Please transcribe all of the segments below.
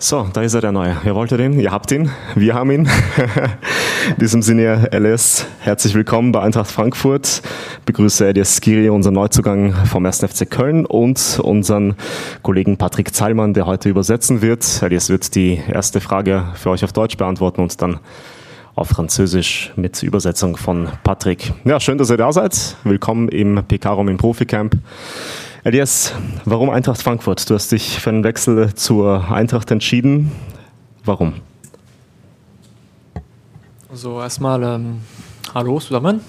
So, da ist er der Neue. Ihr wollt den, ihr habt ihn, wir haben ihn. In diesem Sinne, LS, herzlich willkommen bei Eintracht Frankfurt. Ich begrüße Elias Skiri, unseren Neuzugang vom 1. FC Köln und unseren Kollegen Patrick Zahlmann, der heute übersetzen wird. Elias wird die erste Frage für euch auf Deutsch beantworten und dann auf Französisch mit Übersetzung von Patrick. Ja, schön, dass ihr da seid. Willkommen im PK-Raum im Proficamp. Elias, warum Eintracht Frankfurt? Du hast dich für einen Wechsel zur Eintracht entschieden. Warum? Also erstmal ähm, hallo zusammen.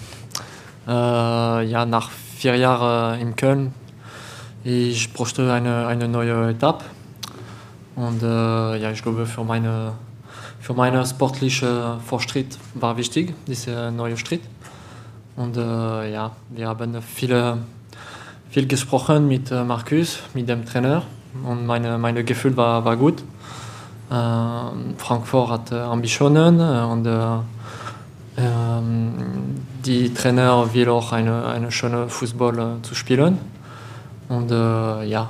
Äh, ja, nach vier Jahren in Köln, ich bräuchte eine, eine neue Etappe. Und äh, ja, ich glaube, für meine, für meine sportliche Fortschritt war wichtig, dieser neue Schritt. Und äh, ja, wir haben viele viel gesprochen mit äh, Markus, mit dem Trainer und meine, meine Gefühl war, war gut. Äh, Frankfurt hat äh, Ambitionen äh, und äh, ähm, die Trainer will auch eine, eine schöne Fußball zu spielen. Und ja,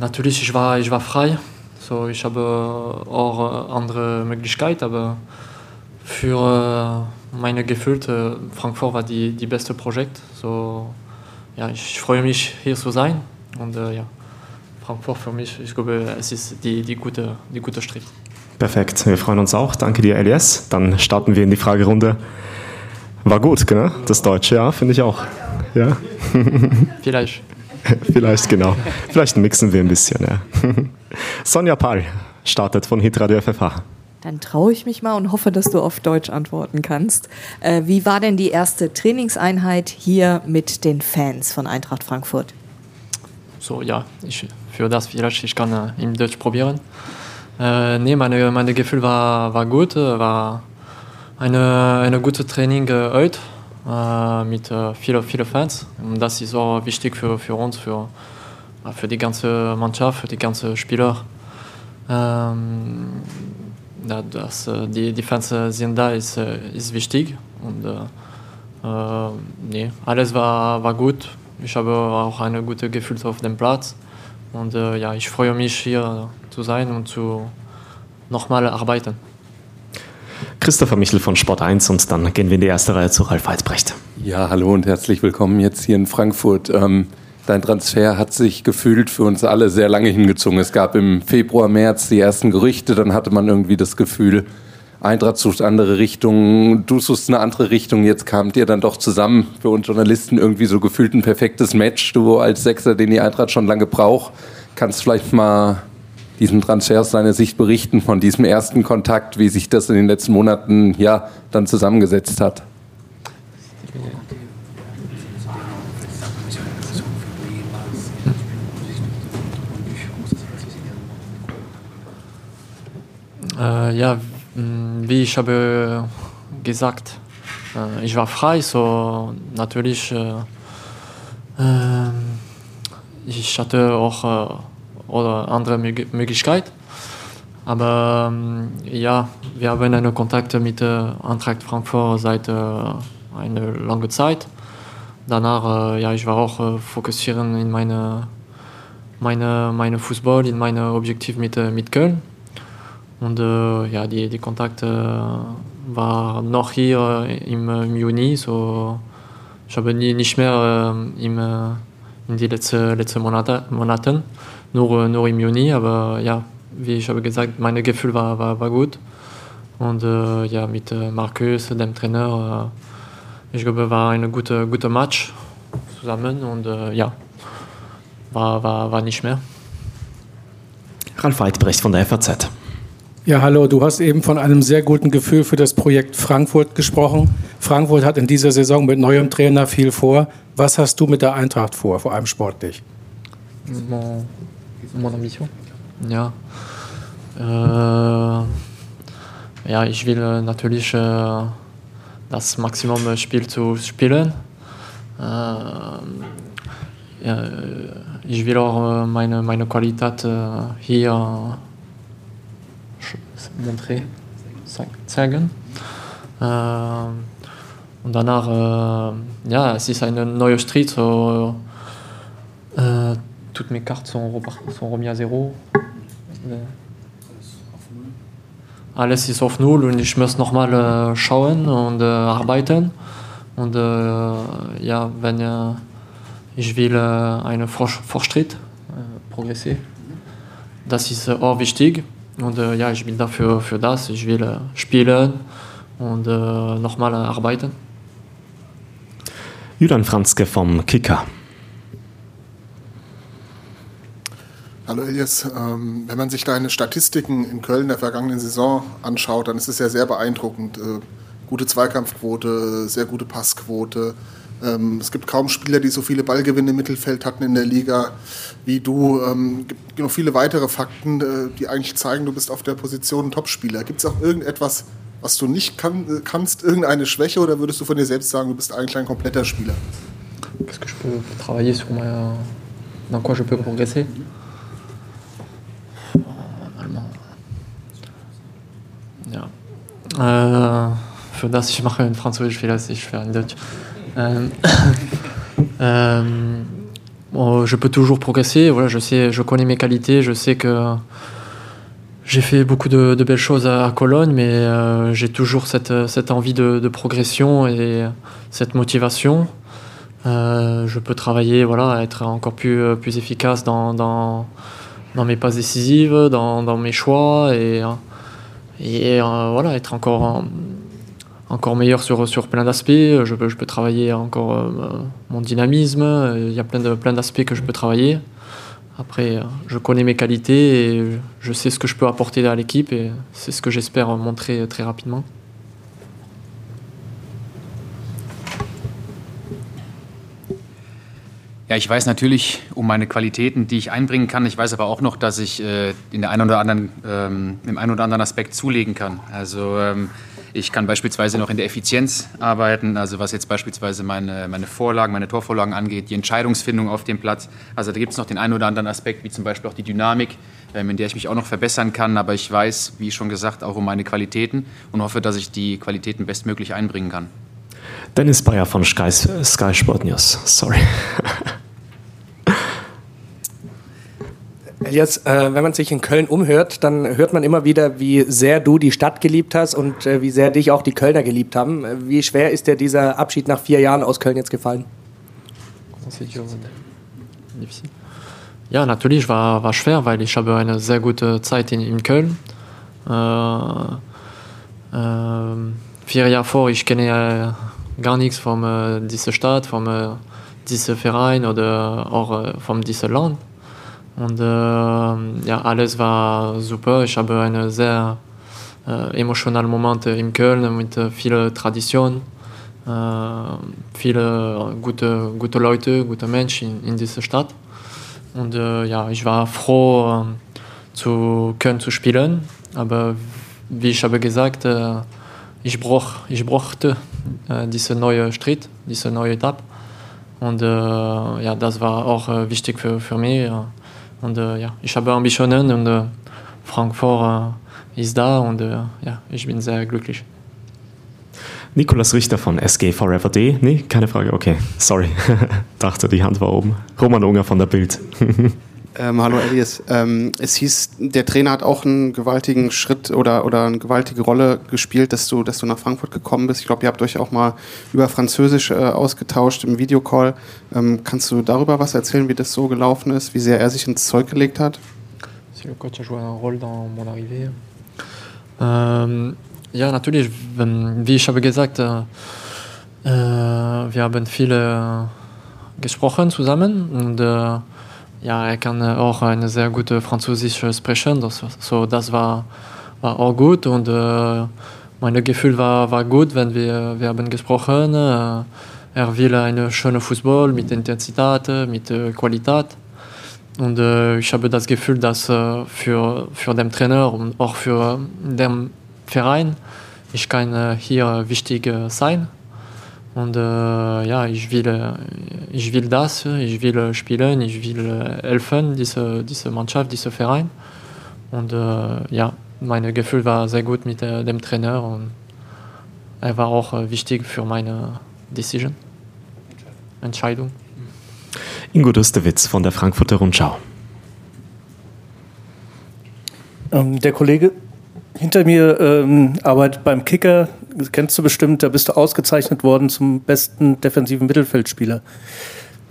natürlich ich war ich war frei, so ich habe auch andere Möglichkeiten, aber für meine Gefühle Frankfurt war die die beste Projekt. So ja, ich freue mich, hier zu sein. Und äh, ja, Frankfurt für mich, ich glaube, es ist die, die, gute, die gute Schritt. Perfekt, wir freuen uns auch. Danke dir, Elias. Dann starten wir in die Fragerunde. War gut, genau? Das Deutsche, ja, finde ich auch. Ja. Vielleicht. Vielleicht, genau. Vielleicht mixen wir ein bisschen, ja. Sonja Pal startet von Hitradio FFH. Dann traue ich mich mal und hoffe, dass du auf Deutsch antworten kannst. Äh, wie war denn die erste Trainingseinheit hier mit den Fans von Eintracht Frankfurt? So, ja, ich, für das vielleicht, ich kann äh, im Deutsch probieren. Äh, nee, meine, meine Gefühl war, war gut, äh, war eine, eine gute Training äh, heute äh, mit äh, vielen, vielen Fans. Und das ist auch wichtig für, für uns, für, für die ganze Mannschaft, für die ganzen Spieler. Ähm, ja, dass äh, die, die Fans sind da, ist, ist wichtig. Und äh, nee, alles war, war gut. Ich habe auch ein gutes Gefühl auf dem Platz. Und äh, ja, ich freue mich hier zu sein und zu nochmal arbeiten. Christopher Michel von Sport 1 und dann gehen wir in die erste Reihe zu Ralf Weizbrecht. Ja, hallo und herzlich willkommen jetzt hier in Frankfurt. Ähm, Dein Transfer hat sich gefühlt für uns alle sehr lange hingezogen. Es gab im Februar, März die ersten Gerüchte, dann hatte man irgendwie das Gefühl, Eintracht sucht andere Richtungen, du suchst eine andere Richtung. Jetzt kamt ihr dann doch zusammen für uns Journalisten irgendwie so gefühlt ein perfektes Match. Du als Sechser, den die Eintracht schon lange braucht, kannst vielleicht mal diesen Transfer aus deiner Sicht berichten von diesem ersten Kontakt, wie sich das in den letzten Monaten ja dann zusammengesetzt hat. Äh, ja, wie ich habe gesagt, äh, ich war frei, so natürlich äh, äh ich hatte auch äh, oder andere Möglichkeit. Aber ähm, ja, wir haben einen Kontakt mit äh, Eintracht Frankfurt seit einer langen Zeit. Danach, ja, ich war auch fokussieren in meine, meine, meine Fußball, in meine Objektiv mit, mit Köln. Und äh, ja, die, die Kontakte äh, waren noch hier im, im Juni. So, ich habe nie, nicht mehr äh, im, äh, in die letzten letzte Monate, Monaten, nur, nur im Juni. Aber ja, wie ich habe gesagt, mein Gefühl war, war, war gut. Und äh, ja, mit äh, Markus, dem Trainer, ich glaube, war ein guter, guter Match zusammen. Und ja, war, war, war nicht mehr. Ralf Weidbrecht von der FAZ. Ja, hallo, du hast eben von einem sehr guten Gefühl für das Projekt Frankfurt gesprochen. Frankfurt hat in dieser Saison mit neuem Trainer viel vor. Was hast du mit der Eintracht vor, vor allem sportlich? Mon, ambition? Ja. Äh, ja, ich will äh, natürlich äh, das Maximum Spiel zu spielen. Äh, ich will auch äh, meine, meine Qualität äh, hier montrer, zeigen. Äh, und danach, äh, ja, es ist ein neuer Street, so, äh, toutes mes cartes sont, sont remis à zéro. Alles ist auf Null und ich muss nochmal äh, schauen und äh, arbeiten. Und äh, ja, wenn äh, ich will einen Fortschritt äh, progressieren, das ist auch wichtig. Und ja, ich bin dafür für das. Ich will spielen und nochmal arbeiten. Julian Franzke vom Kicker. Hallo Elias, ähm, wenn man sich deine Statistiken in Köln der vergangenen Saison anschaut, dann ist es ja sehr beeindruckend. Äh, gute Zweikampfquote, sehr gute Passquote. Ähm, es gibt kaum Spieler, die so viele Ballgewinne im Mittelfeld hatten in der Liga wie du. Ähm, es gibt noch viele weitere Fakten, äh, die eigentlich zeigen, du bist auf der Position Topspieler. Gibt es auch irgendetwas, was du nicht kann, äh, kannst, irgendeine Schwäche oder würdest du von dir selbst sagen, du bist eigentlich ein kompletter Spieler? Qu'est-ce que je peux travailler sur ma... Dans quoi je peux progresser Ja. Äh, für das ich mache in Französisch, vielleicht ich in Deutsch. Euh, euh, je peux toujours progresser. Voilà, je sais, je connais mes qualités. Je sais que j'ai fait beaucoup de, belles choses à, Cologne, mais euh, j'ai toujours cette, envie de, progression et cette motivation. Je peux travailler, voilà, être encore plus, efficace dans, mes passes décisives, dans, mes choix et voilà, être encore, encore meilleur sur, sur plein d'aspects. Je peux, je peux travailler encore euh, mon dynamisme. Il y a plein de plein d'aspects que je peux travailler. Après, je connais mes qualités et je sais ce que je peux apporter à l'équipe et c'est ce que j'espère montrer très rapidement. Ja, ich weiß natürlich um meine Qualitäten, die ich einbringen kann. Ich weiß aber auch noch, dass ich äh, in der einen oder anderen, ähm, im einen oder anderen Aspekt zulegen kann. Also ähm, ich kann beispielsweise noch in der Effizienz arbeiten, also was jetzt beispielsweise meine, meine Vorlagen, meine Torvorlagen angeht, die Entscheidungsfindung auf dem Platz. Also da gibt es noch den einen oder anderen Aspekt, wie zum Beispiel auch die Dynamik, ähm, in der ich mich auch noch verbessern kann. Aber ich weiß, wie schon gesagt, auch um meine Qualitäten und hoffe, dass ich die Qualitäten bestmöglich einbringen kann. Dennis Bayer von Sky, Sky Sport News. Sorry. Elias, äh, wenn man sich in Köln umhört, dann hört man immer wieder, wie sehr du die Stadt geliebt hast und äh, wie sehr dich auch die Kölner geliebt haben. Wie schwer ist dir dieser Abschied nach vier Jahren aus Köln jetzt gefallen? Ja, natürlich war, war schwer, weil ich habe eine sehr gute Zeit in, in Köln. Äh, äh, vier Jahre vor, ich kenne gar nichts von äh, dieser Stadt, von äh, diesem Verein oder auch äh, von diesem Land. Und äh, ja, alles war super. Ich habe einen sehr äh, emotionalen Moment in Köln mit äh, vielen Traditionen, äh, viele gute, gute Leute, gute Menschen in, in dieser Stadt. Und äh, ja, ich war froh, äh, zu Köln zu spielen. Aber wie ich habe gesagt, ich, brauch, ich brauchte diese neue Schritt, diese neue Etappe. Und ja, das war auch wichtig für, für mich. Und äh, ja, ich habe Ambitionen und äh, Frankfurt äh, ist da und ja, ich bin sehr glücklich. Nikolas Richter von SG Forever D. Nee, keine Frage. Okay, sorry. Dachte, die Hand war oben. Roman Unger von der Bild. Ähm, hallo Elias. Ähm, es hieß, der Trainer hat auch einen gewaltigen Schritt oder, oder eine gewaltige Rolle gespielt, dass du, dass du nach Frankfurt gekommen bist. Ich glaube, ihr habt euch auch mal über Französisch äh, ausgetauscht im Videocall. Ähm, kannst du darüber was erzählen, wie das so gelaufen ist, wie sehr er sich ins Zeug gelegt hat? Si le coach a joué un rôle dans mon arrivée. Ähm, ja, natürlich, wie ich habe gesagt, äh, äh wir haben viele gesprochen zusammen und äh, ja, er kann auch eine sehr gute Französisch sprechen. Das, so, das war, war auch gut und äh, mein Gefühl war, war gut, wenn wir, wir haben gesprochen. Äh, er will einen schönen Fußball mit Intensität, mit äh, Qualität. Und äh, ich habe das Gefühl, dass äh, für, für den Trainer und auch für den Verein ich kann äh, hier wichtig sein. Und äh, ja, ich will, äh, ich will das, ich will spielen, ich will helfen, diese, diese Mannschaft, dieser Verein. Und äh, ja, mein Gefühl war sehr gut mit äh, dem Trainer und er war auch äh, wichtig für meine Decision, Entscheidung. Ingo Dustewitz von der Frankfurter Rundschau. Ähm, der Kollege hinter mir ähm, arbeitet beim Kicker, das kennst du bestimmt, da bist du ausgezeichnet worden zum besten defensiven Mittelfeldspieler.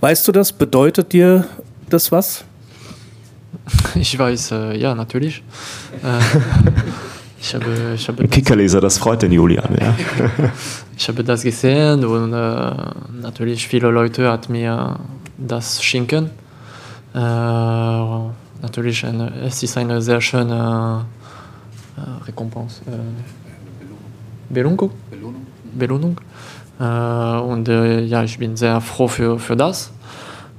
Weißt du das? Bedeutet dir das was? Ich weiß, äh, ja, natürlich. Äh, ich habe, ich habe Kickerleser, das freut den Julian. Ja. ich habe das gesehen und äh, natürlich viele Leute hat mir das schenken. Äh, natürlich, eine, es ist eine sehr schöne äh, Rekompens. Äh, Belohnung. Belohnung. Äh, und äh, ja, ich bin sehr froh für, für das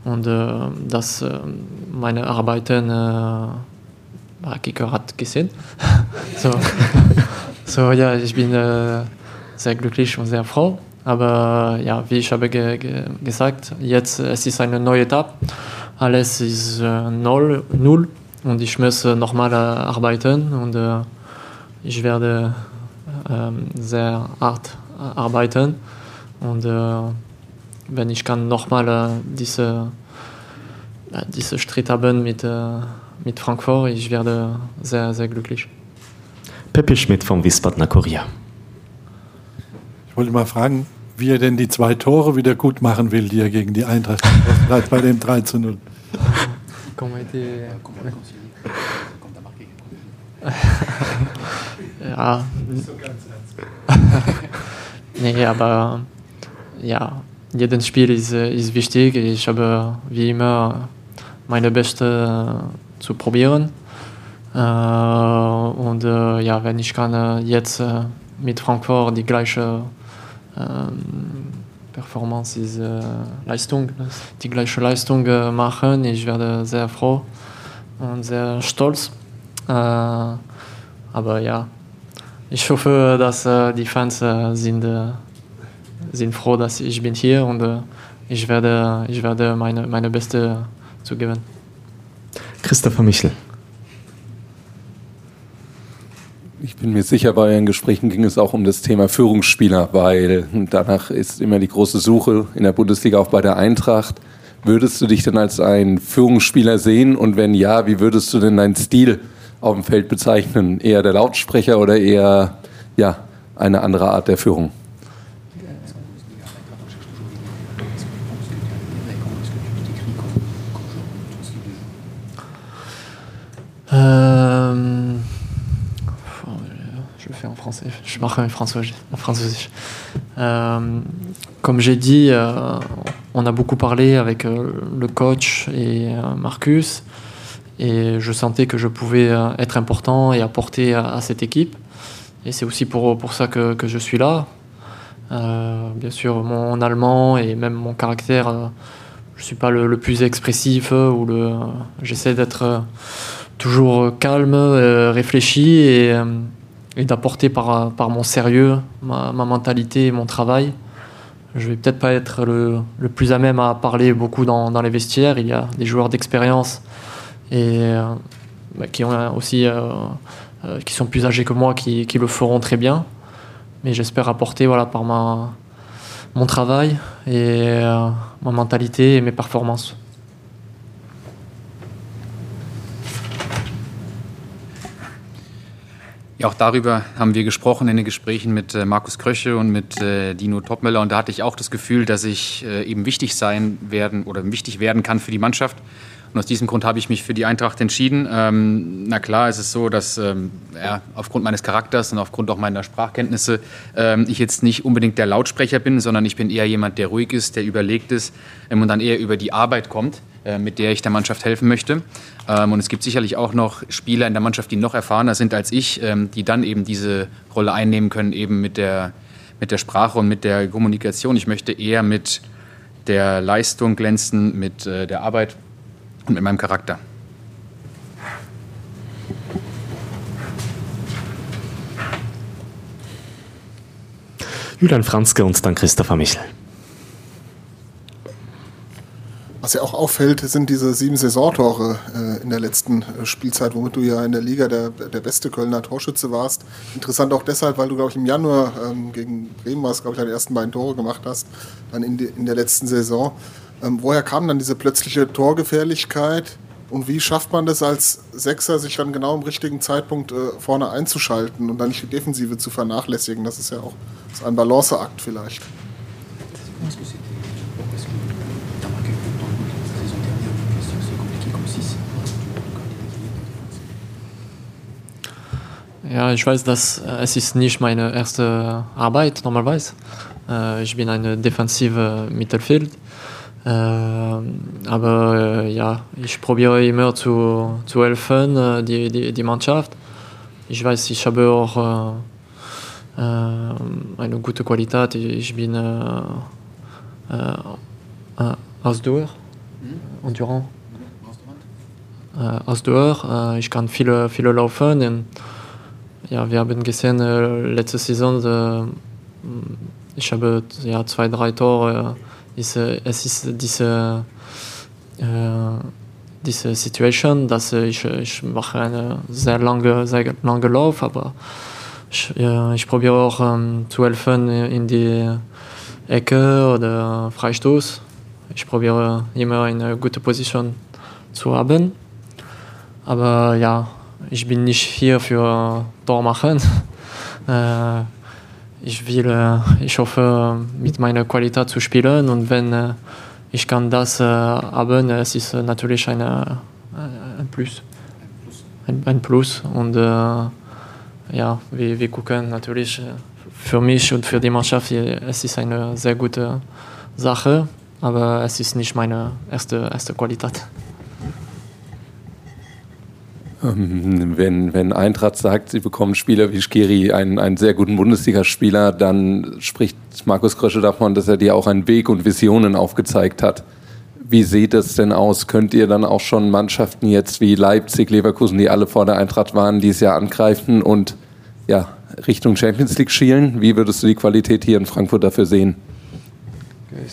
und äh, dass äh, meine Arbeiten äh, Kicker hat gesehen. so. so ja, ich bin äh, sehr glücklich und sehr froh. Aber ja, wie ich habe ge ge gesagt, jetzt es ist eine neue Etappe. Alles ist äh, null, null und ich muss nochmal äh, arbeiten und äh, ich werde ähm, sehr hart arbeiten und äh, wenn ich kann nochmal äh, diese, äh, diese Schritt haben mit, äh, mit Frankfurt, ich werde sehr, sehr glücklich. Pepe Schmidt vom Wiesbadener Kurier. Ich wollte mal fragen, wie er denn die zwei Tore wieder gut machen will, die er gegen die Eintracht hat bei dem 3 zu 0. ja. nee, aber ja, jedes Spiel ist, ist wichtig. Ich habe wie immer meine Beste zu probieren. Äh, und äh, ja, wenn ich kann äh, jetzt mit Frankfurt die gleiche ähm, Performance ist äh, Leistung, die gleiche Leistung machen, ich werde sehr froh und sehr stolz. aber ja, ich hoffe, dass die Fans sind sind froh, dass ich bin hier und äh, ich werde, ich werde meine, meine Beste zu geben. Christopher Michel. Ich bin mir sicher, bei Ihren Gesprächen ging es auch um das Thema Führungsspieler, weil danach ist immer die große Suche in der Bundesliga auch bei der Eintracht. Würdest du dich denn als ein Führungsspieler sehen? Und wenn ja, wie würdest du denn deinen Stil auf dem Feld bezeichnen? Eher der Lautsprecher oder eher ja, eine andere Art der Führung? Euh, je le fais en français, je marque en français. En français. Euh, comme j'ai dit, euh, on a beaucoup parlé avec euh, le coach et euh, Marcus, et je sentais que je pouvais euh, être important et apporter à, cette équipe. Et c'est aussi pour, pour ça que, que je suis là. bien sûr, mon allemand et même mon caractère, je ne suis pas le, plus expressif ou le, j'essaie d'être toujours calme, euh, réfléchi et, euh, d'apporter par, par mon sérieux, ma, mentalité et mon travail. Je vais peut-être pas être le, le, plus à même à parler beaucoup dans, dans, les vestiaires. Il y a des joueurs d'expérience et euh, bah, qui ont aussi euh, euh, qui sont plus âgés que moi, qui, qui le feront très bien. Mais j'espère apporter voilà par ma mon travail et euh, ma mentalité et mes performances. Auch darüber haben wir gesprochen in den Gesprächen mit äh, Markus Kröche und mit äh, Dino Topmöller. Und da hatte ich auch das Gefühl, dass ich äh, eben wichtig sein werden oder wichtig werden kann für die Mannschaft. Und aus diesem Grund habe ich mich für die Eintracht entschieden. Ähm, na klar, ist es so, dass ähm, ja, aufgrund meines Charakters und aufgrund auch meiner Sprachkenntnisse ähm, ich jetzt nicht unbedingt der Lautsprecher bin, sondern ich bin eher jemand, der ruhig ist, der überlegt ist ähm, und dann eher über die Arbeit kommt, äh, mit der ich der Mannschaft helfen möchte. Ähm, und es gibt sicherlich auch noch Spieler in der Mannschaft, die noch erfahrener sind als ich, ähm, die dann eben diese Rolle einnehmen können, eben mit der, mit der Sprache und mit der Kommunikation. Ich möchte eher mit der Leistung glänzen, mit äh, der Arbeit und mit meinem Charakter. Julian Franzke und dann Christopher Michel. Was ja auch auffällt, sind diese sieben Saisontore äh, in der letzten äh, Spielzeit, womit du ja in der Liga der, der beste Kölner Torschütze warst. Interessant auch deshalb, weil du, glaube ich, im Januar ähm, gegen Bremen warst, glaube ich, deine ersten beiden Tore gemacht hast, dann in, die, in der letzten Saison. Ähm, woher kam dann diese plötzliche Torgefährlichkeit? Und wie schafft man das als Sechser, sich dann genau im richtigen Zeitpunkt äh, vorne einzuschalten und dann nicht die Defensive zu vernachlässigen? Das ist ja auch ist ein Balanceakt vielleicht. Ja, ich weiß, dass äh, es ist nicht meine erste Arbeit normalerweise. Äh, ich bin ein defensive Mittelfeld. Äh, aber äh, ja, ich probiere immer zu, zu helfen, äh, die, die, die Mannschaft. Ich weiß, ich habe auch äh, eine gute Qualität. Ich bin Ausdauer, mhm. Endurant. Ausdauer. ich kann viele, viele laufen. Und, ja, wir haben gesehen, letzte Saison, ich habe ja, zwei, drei Tore diese, es ist diese, äh, diese Situation, dass ich, ich mache eine sehr lange, sehr lange Lauf, aber ich, ja, ich probiere auch ähm, zu helfen in die Ecke oder Freistoß. Ich probiere immer eine gute Position zu haben. Aber ja, ich bin nicht hier für Tor machen. äh, ich will, äh, ich hoffe, mit meiner Qualität zu spielen und wenn äh, ich kann das äh, haben, es ist natürlich eine, ein Plus. Ein, ein Plus und ja, wir, wir gucken natürlich für mich und für die Mannschaft, es ist eine sehr gute Sache, aber es ist nicht meine erste, erste Qualität. Ähm, wenn, wenn Eintracht sagt, sie bekommen Spieler wie Skiri, einen, einen sehr guten Bundesligaspieler, dann spricht Markus Krösche davon, dass er dir auch einen Weg und Visionen aufgezeigt hat. Wie sieht es denn aus? Könnt ihr dann auch schon Mannschaften jetzt wie Leipzig, Leverkusen, die alle vor der Eintracht waren, dieses Jahr angreifen und ja, Richtung Champions League schielen? Wie würdest du die Qualität hier in Frankfurt dafür sehen? Okay,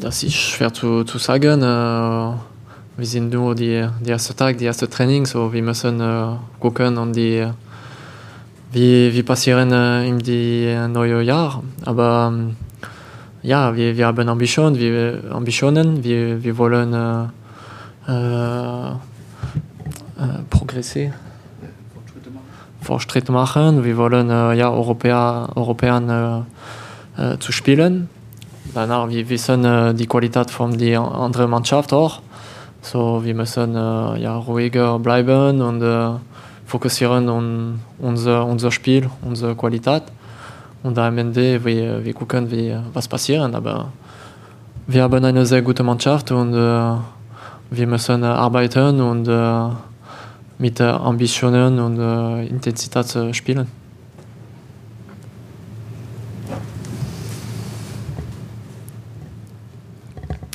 das ist schwer zu, zu sagen. Äh, wir sind nur die, die erste Tag, die erste Training, so wir müssen äh, gucken und die, wie, wie passieren äh, in die neue Jahr. Aber ähm, ja, wir, wir haben Ambition, wir, Ambitionen, wir, wir wollen äh, äh, progressieren. Fortschritt machen. Wir wollen äh, ja Europäer, Europäern äh, zu spielen danach, wir wissen die Qualität von der anderen Mannschaft auch. So, wir müssen äh, ja, ruhiger bleiben und äh, fokussieren on unser, unser Spiel, unsere Qualität. Und am Ende, wir, wir gucken, wie, was passiert. Aber wir haben eine sehr gute Mannschaft und äh, wir müssen arbeiten und mit Ambitionen und Intensität spielen.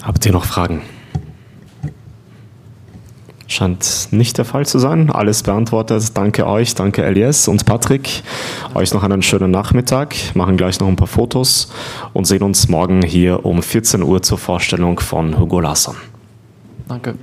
Habt ihr noch Fragen? Scheint nicht der Fall zu sein. Alles beantwortet. Danke euch, danke Elias und Patrick. Euch noch einen schönen Nachmittag. Machen gleich noch ein paar Fotos und sehen uns morgen hier um 14 Uhr zur Vorstellung von Hugo Lasson. Danke.